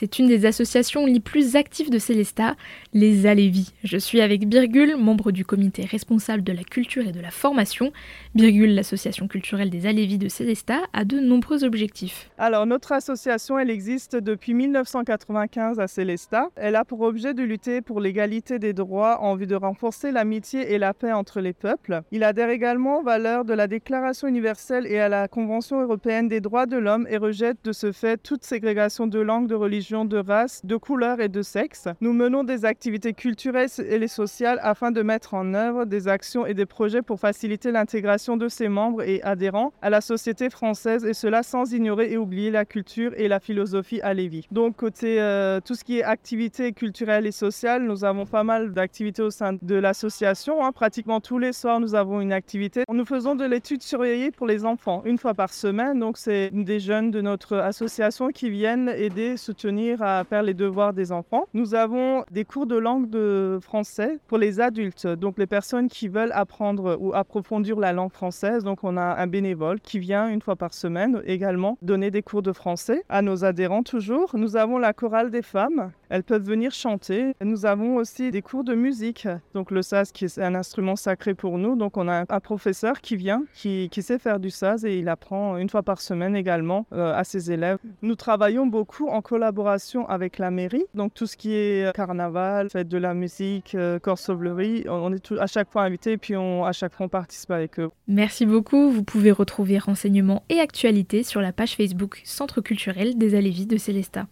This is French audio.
C'est une des associations les plus actives de Célestat, les Alévis. Je suis avec Birgul, membre du comité responsable de la culture et de la formation. Birgul, l'association culturelle des Alévis de Célestat, a de nombreux objectifs. Alors, notre association, elle existe depuis 1995 à Célestat. Elle a pour objet de lutter pour l'égalité des droits en vue de renforcer l'amitié et la paix entre les peuples. Il adhère également aux valeurs de la Déclaration universelle et à la Convention européenne des droits de l'homme et rejette de ce fait toute ségrégation de langue, de religion, de race, de couleur et de sexe. Nous menons des activités culturelles et sociales afin de mettre en œuvre des actions et des projets pour faciliter l'intégration de ses membres et adhérents à la société française et cela sans ignorer et oublier la culture et la philosophie à Lévis. Donc côté euh, tout ce qui est activités culturelles et sociales, nous avons pas mal d'activités au sein de l'association. Hein. Pratiquement tous les soirs, nous avons une activité. Nous faisons de l'étude surveillée pour les enfants une fois par semaine. Donc c'est des jeunes de notre association qui viennent aider, soutenir à faire les devoirs des enfants. Nous avons des cours de langue de français pour les adultes, donc les personnes qui veulent apprendre ou approfondir la langue française. Donc on a un bénévole qui vient une fois par semaine également donner des cours de français à nos adhérents toujours. Nous avons la chorale des femmes. Elles peuvent venir chanter. Nous avons aussi des cours de musique. Donc le saz qui est un instrument sacré pour nous. Donc on a un professeur qui vient, qui, sait faire du saz et il apprend une fois par semaine également euh, à ses élèves. Nous travaillons beaucoup en collaboration avec la mairie. Donc tout ce qui est carnaval, fête de la musique, euh, corsovlerie, on est à chaque fois invités et puis à chaque fois on participe avec eux. Merci beaucoup. Vous pouvez retrouver renseignements et actualités sur la page Facebook Centre culturel des Alévis de Célestat.